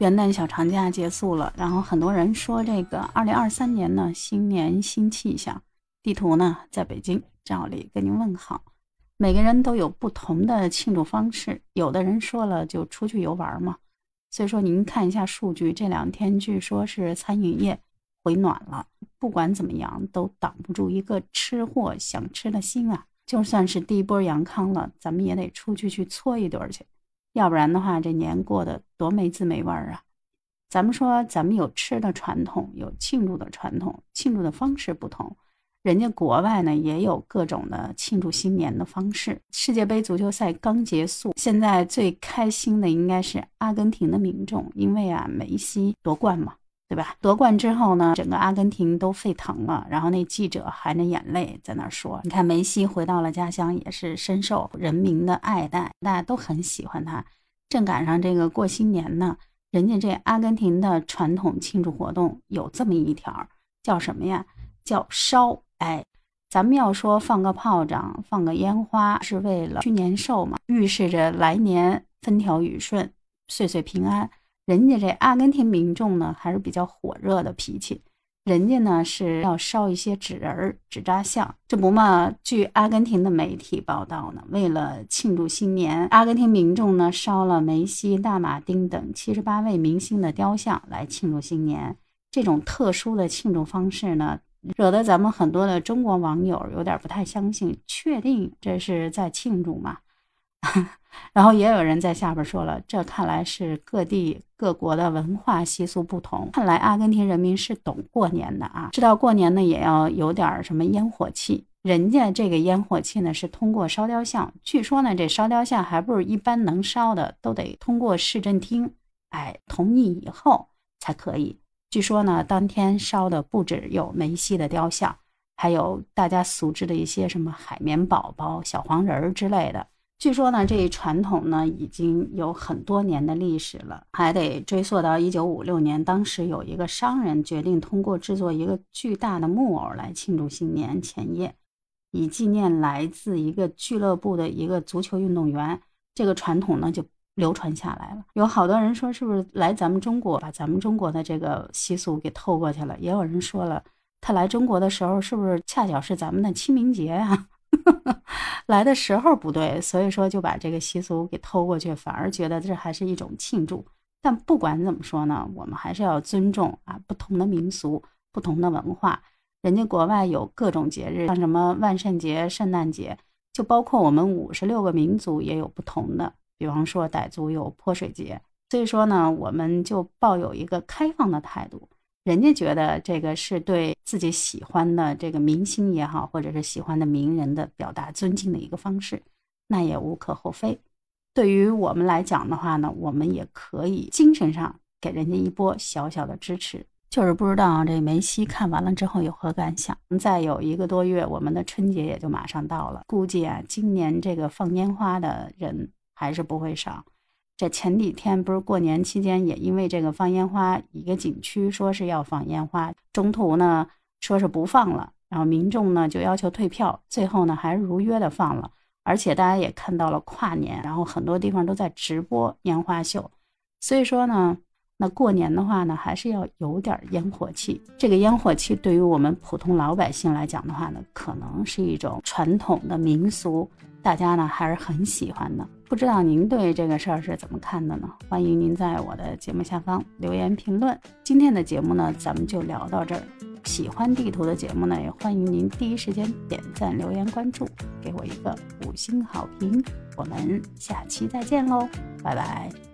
元旦小长假结束了，然后很多人说这个二零二三年呢，新年新气象。地图呢，在北京照例跟您问好。每个人都有不同的庆祝方式，有的人说了就出去游玩嘛。所以说，您看一下数据，这两天据说是餐饮业回暖了。不管怎么样，都挡不住一个吃货想吃的心啊。就算是第一波阳康了，咱们也得出去去搓一顿去，要不然的话，这年过得多没滋没味儿啊！咱们说，咱们有吃的传统，有庆祝的传统，庆祝的方式不同。人家国外呢也有各种的庆祝新年的方式。世界杯足球赛刚结束，现在最开心的应该是阿根廷的民众，因为啊，梅西夺冠嘛。对吧？夺冠之后呢，整个阿根廷都沸腾了。然后那记者含着眼泪在那说：“你看梅西回到了家乡，也是深受人民的爱戴，大家都很喜欢他。正赶上这个过新年呢，人家这阿根廷的传统庆祝活动有这么一条，叫什么呀？叫烧。哎，咱们要说放个炮仗、放个烟花，是为了驱年兽嘛，预示着来年风调雨顺、岁岁平安。”人家这阿根廷民众呢，还是比较火热的脾气。人家呢是要烧一些纸人儿、纸扎像，这不嘛？据阿根廷的媒体报道呢，为了庆祝新年，阿根廷民众呢烧了梅西、大马丁等七十八位明星的雕像来庆祝新年。这种特殊的庆祝方式呢，惹得咱们很多的中国网友有点不太相信，确定这是在庆祝吗？然后也有人在下边说了，这看来是各地各国的文化习俗不同。看来阿根廷人民是懂过年的啊，知道过年呢也要有点什么烟火气。人家这个烟火气呢是通过烧雕像，据说呢这烧雕像还不是一般能烧的，都得通过市政厅哎同意以后才可以。据说呢当天烧的不止有梅西的雕像，还有大家熟知的一些什么海绵宝宝、小黄人儿之类的。据说呢，这一传统呢已经有很多年的历史了，还得追溯到一九五六年，当时有一个商人决定通过制作一个巨大的木偶来庆祝新年前夜，以纪念来自一个俱乐部的一个足球运动员。这个传统呢就流传下来了。有好多人说，是不是来咱们中国把咱们中国的这个习俗给透过去了？也有人说了，他来中国的时候是不是恰巧是咱们的清明节啊？来的时候不对，所以说就把这个习俗给偷过去，反而觉得这还是一种庆祝。但不管怎么说呢，我们还是要尊重啊不同的民俗、不同的文化。人家国外有各种节日，像什么万圣节、圣诞节，就包括我们五十六个民族也有不同的。比方说傣族有泼水节，所以说呢，我们就抱有一个开放的态度。人家觉得这个是对自己喜欢的这个明星也好，或者是喜欢的名人的表达尊敬的一个方式，那也无可厚非。对于我们来讲的话呢，我们也可以精神上给人家一波小小的支持。就是不知道这梅西看完了之后有何感想。再有一个多月，我们的春节也就马上到了，估计啊，今年这个放烟花的人还是不会少。这前几天不是过年期间，也因为这个放烟花，一个景区说是要放烟花，中途呢说是不放了，然后民众呢就要求退票，最后呢还是如约的放了，而且大家也看到了跨年，然后很多地方都在直播烟花秀，所以说呢，那过年的话呢，还是要有点烟火气。这个烟火气对于我们普通老百姓来讲的话呢，可能是一种传统的民俗。大家呢还是很喜欢的，不知道您对这个事儿是怎么看的呢？欢迎您在我的节目下方留言评论。今天的节目呢，咱们就聊到这儿。喜欢地图的节目呢，也欢迎您第一时间点赞、留言、关注，给我一个五星好评。我们下期再见喽，拜拜。